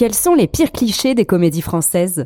Quels sont les pires clichés des comédies françaises?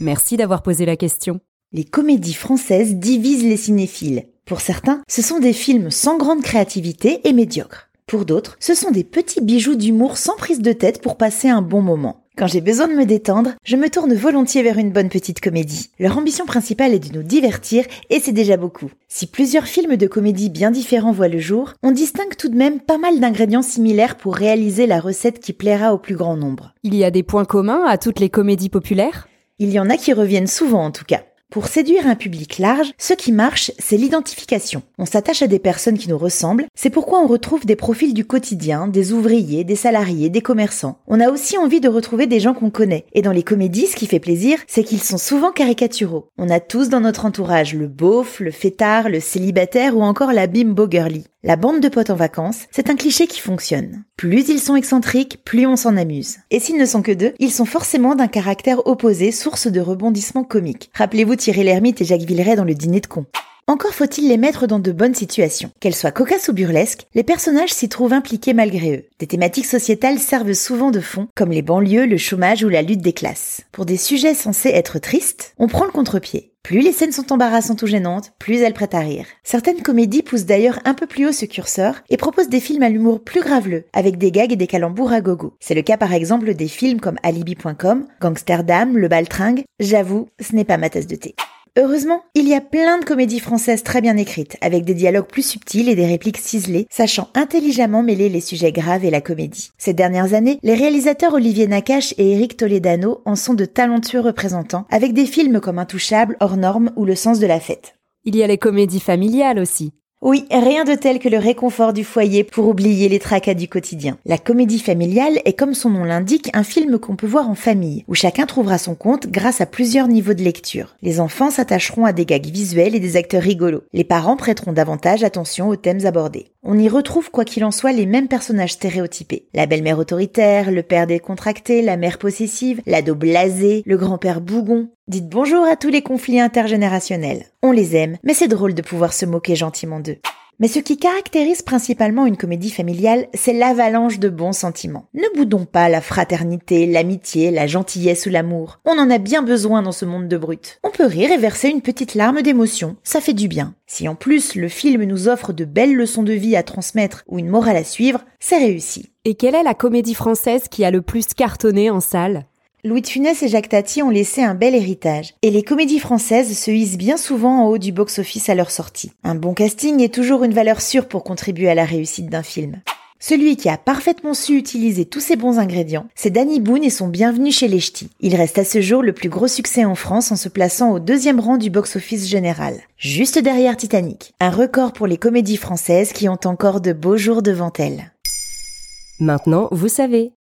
Merci d'avoir posé la question. Les comédies françaises divisent les cinéphiles. Pour certains, ce sont des films sans grande créativité et médiocres. Pour d'autres, ce sont des petits bijoux d'humour sans prise de tête pour passer un bon moment. Quand j'ai besoin de me détendre, je me tourne volontiers vers une bonne petite comédie. Leur ambition principale est de nous divertir et c'est déjà beaucoup. Si plusieurs films de comédie bien différents voient le jour, on distingue tout de même pas mal d'ingrédients similaires pour réaliser la recette qui plaira au plus grand nombre. Il y a des points communs à toutes les comédies populaires? Il y en a qui reviennent souvent en tout cas. Pour séduire un public large, ce qui marche, c'est l'identification. On s'attache à des personnes qui nous ressemblent, c'est pourquoi on retrouve des profils du quotidien, des ouvriers, des salariés, des commerçants. On a aussi envie de retrouver des gens qu'on connaît. Et dans les comédies, ce qui fait plaisir, c'est qu'ils sont souvent caricaturaux. On a tous dans notre entourage le beauf, le fêtard, le célibataire ou encore la bimbo girly. La bande de potes en vacances, c'est un cliché qui fonctionne. Plus ils sont excentriques, plus on s'en amuse. Et s'ils ne sont que deux, ils sont forcément d'un caractère opposé, source de rebondissements comiques. Rappelez-vous Thierry Lhermitte et Jacques Villeray dans le dîner de cons. Encore faut-il les mettre dans de bonnes situations. Qu'elles soient cocasses ou burlesques, les personnages s'y trouvent impliqués malgré eux. Des thématiques sociétales servent souvent de fond, comme les banlieues, le chômage ou la lutte des classes. Pour des sujets censés être tristes, on prend le contre-pied. Plus les scènes sont embarrassantes ou gênantes, plus elles prêtent à rire. Certaines comédies poussent d'ailleurs un peu plus haut ce curseur et proposent des films à l'humour plus graveleux, avec des gags et des calembours à gogo. C'est le cas par exemple des films comme Alibi.com, Gangsterdam, Le Baltringue. J'avoue, ce n'est pas ma tasse de thé. Heureusement, il y a plein de comédies françaises très bien écrites, avec des dialogues plus subtils et des répliques ciselées, sachant intelligemment mêler les sujets graves et la comédie. Ces dernières années, les réalisateurs Olivier Nakache et Eric Toledano en sont de talentueux représentants, avec des films comme Intouchable, Hors Norme ou Le sens de la fête. Il y a les comédies familiales aussi. Oui, rien de tel que le réconfort du foyer pour oublier les tracas du quotidien. La comédie familiale est comme son nom l'indique un film qu'on peut voir en famille, où chacun trouvera son compte grâce à plusieurs niveaux de lecture. Les enfants s'attacheront à des gags visuels et des acteurs rigolos. Les parents prêteront davantage attention aux thèmes abordés. On y retrouve quoi qu'il en soit les mêmes personnages stéréotypés. La belle-mère autoritaire, le père décontracté, la mère possessive, l'ado blasé, le grand-père bougon. Dites bonjour à tous les conflits intergénérationnels. On les aime, mais c'est drôle de pouvoir se moquer gentiment d'eux. Mais ce qui caractérise principalement une comédie familiale, c'est l'avalanche de bons sentiments. Ne boudons pas la fraternité, l'amitié, la gentillesse ou l'amour. On en a bien besoin dans ce monde de brutes. On peut rire et verser une petite larme d'émotion, ça fait du bien. Si en plus le film nous offre de belles leçons de vie à transmettre ou une morale à suivre, c'est réussi. Et quelle est la comédie française qui a le plus cartonné en salle? Louis de Funès et Jacques Tati ont laissé un bel héritage, et les comédies françaises se hissent bien souvent en haut du box-office à leur sortie. Un bon casting est toujours une valeur sûre pour contribuer à la réussite d'un film. Celui qui a parfaitement su utiliser tous ces bons ingrédients, c'est Danny Boone et son Bienvenue chez les Ch'tis. Il reste à ce jour le plus gros succès en France en se plaçant au deuxième rang du box-office général, juste derrière Titanic. Un record pour les comédies françaises qui ont encore de beaux jours devant elles. Maintenant, vous savez.